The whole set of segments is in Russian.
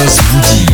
Fabrice Boudy,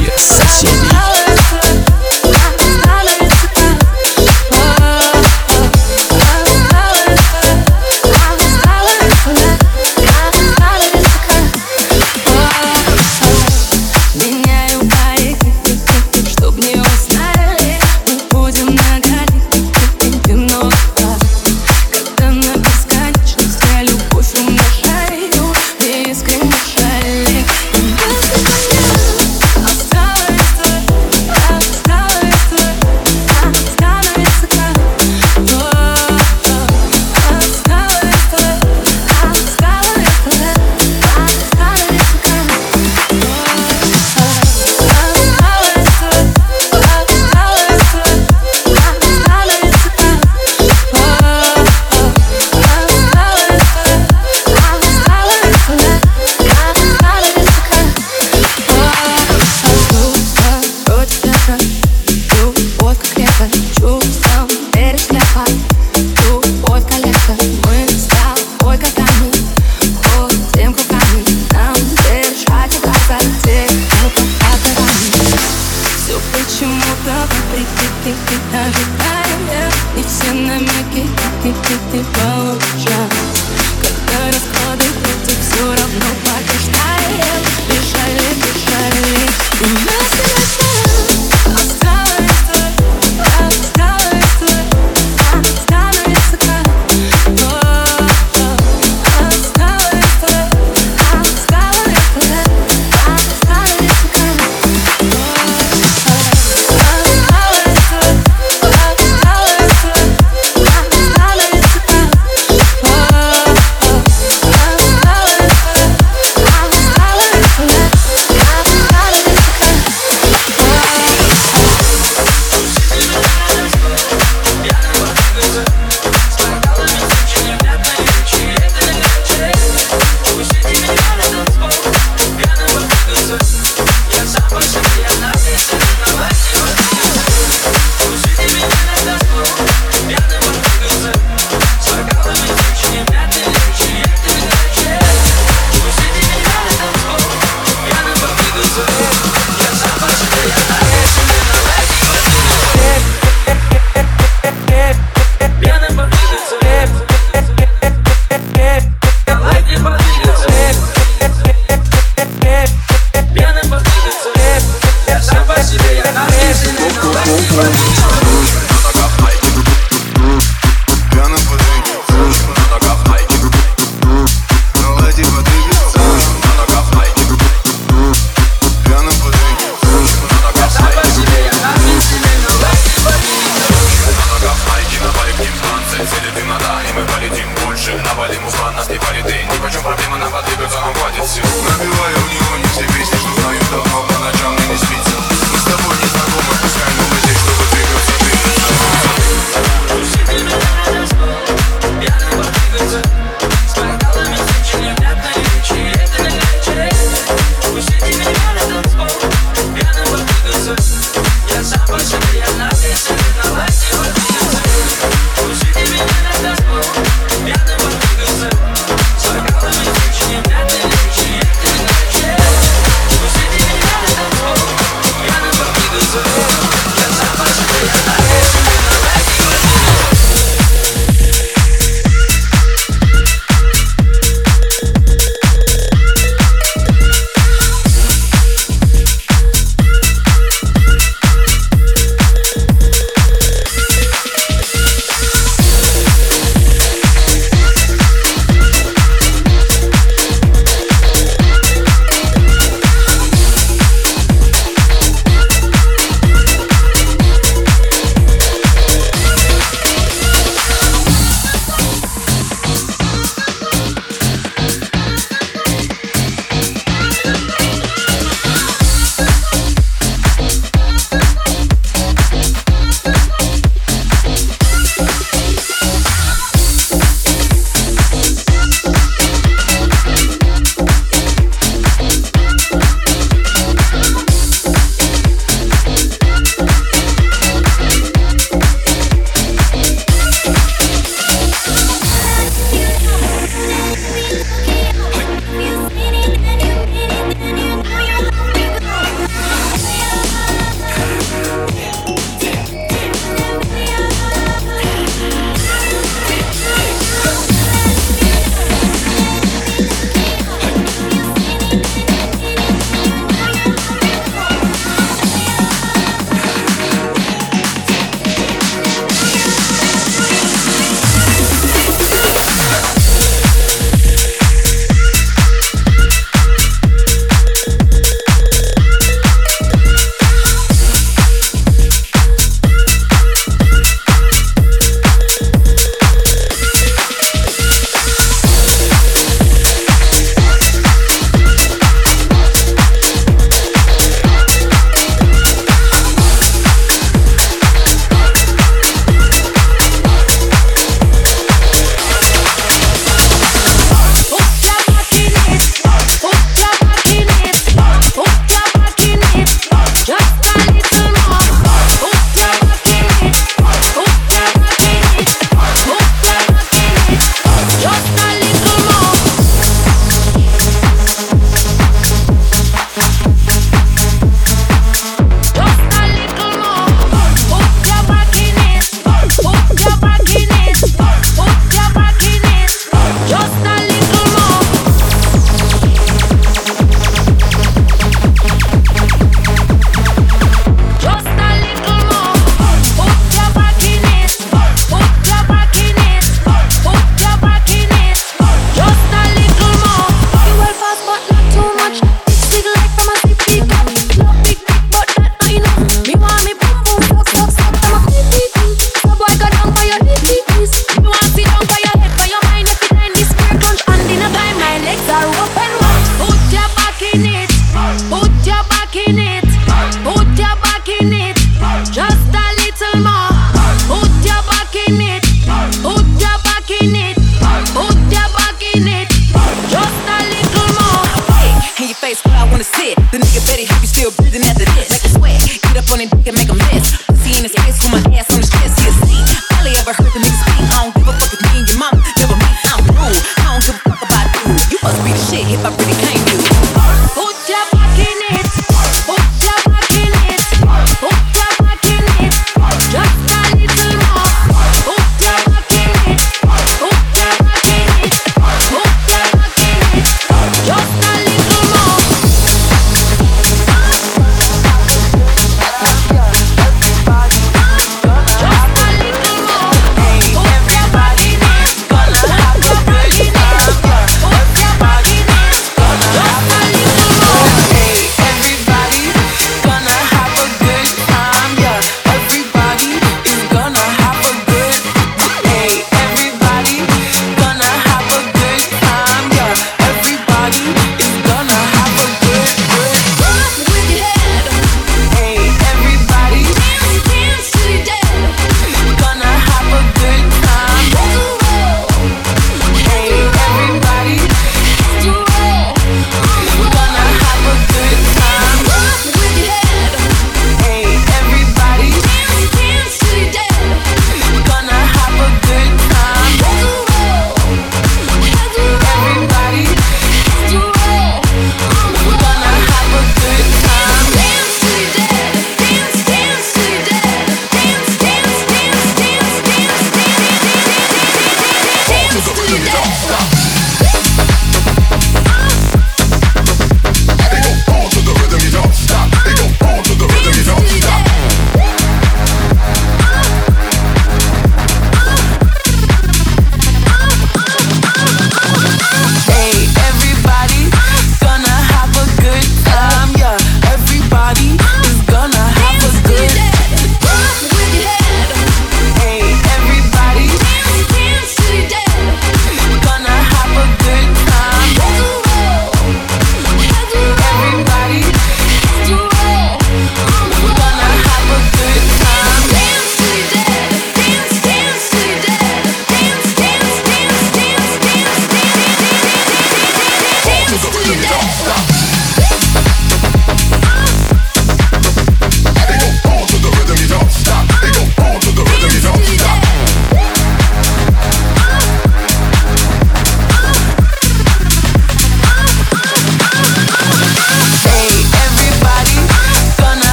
face where I wanna sit. The nigga better hope you still breathing after this. Make a sweat. Get up on it and make a mess. Pussy in his face with my ass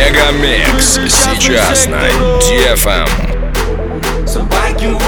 Мегамикс сейчас на DFM. Эм. Собаки в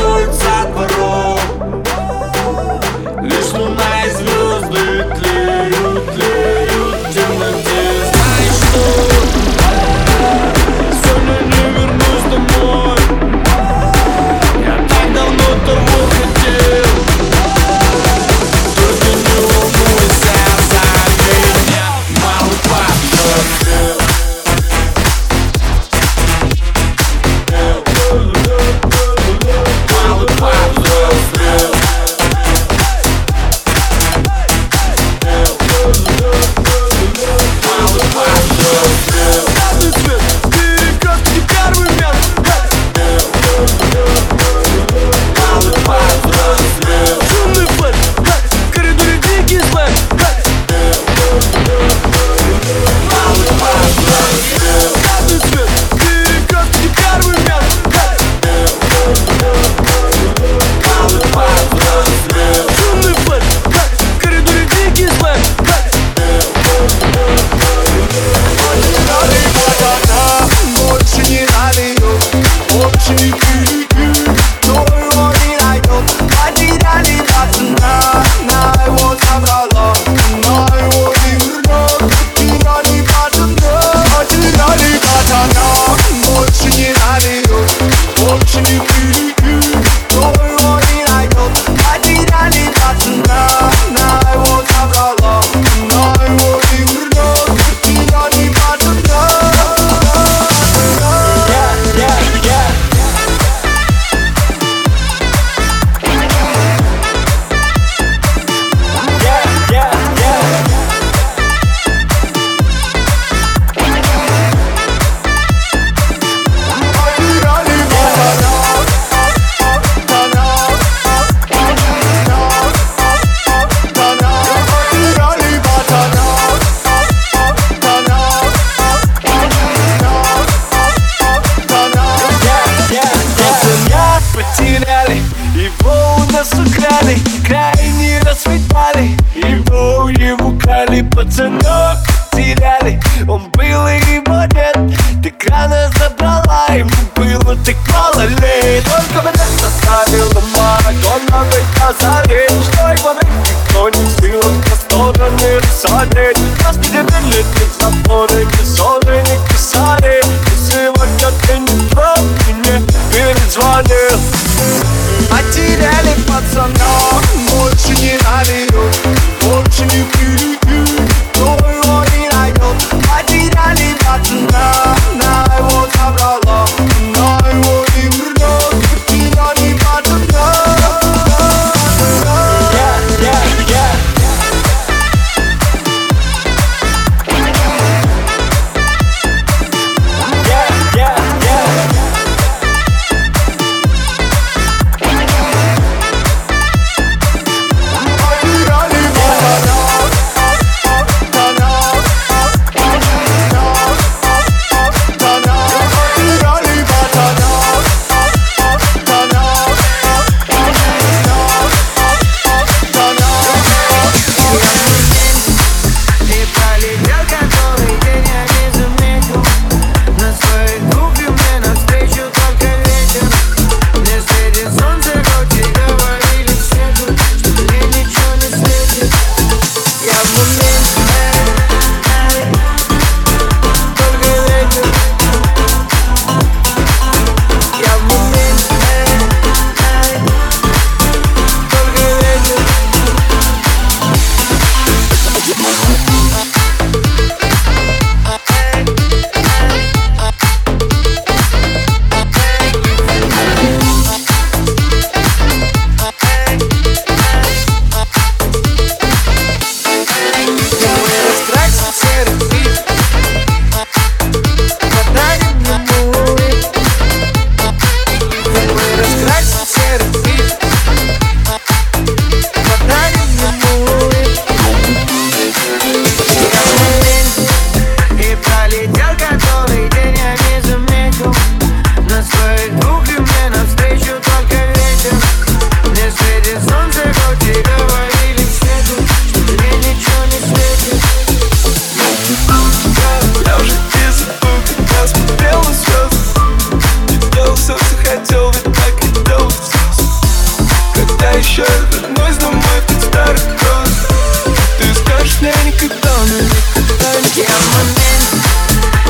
Я момент,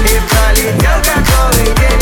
и пролетел как голый день.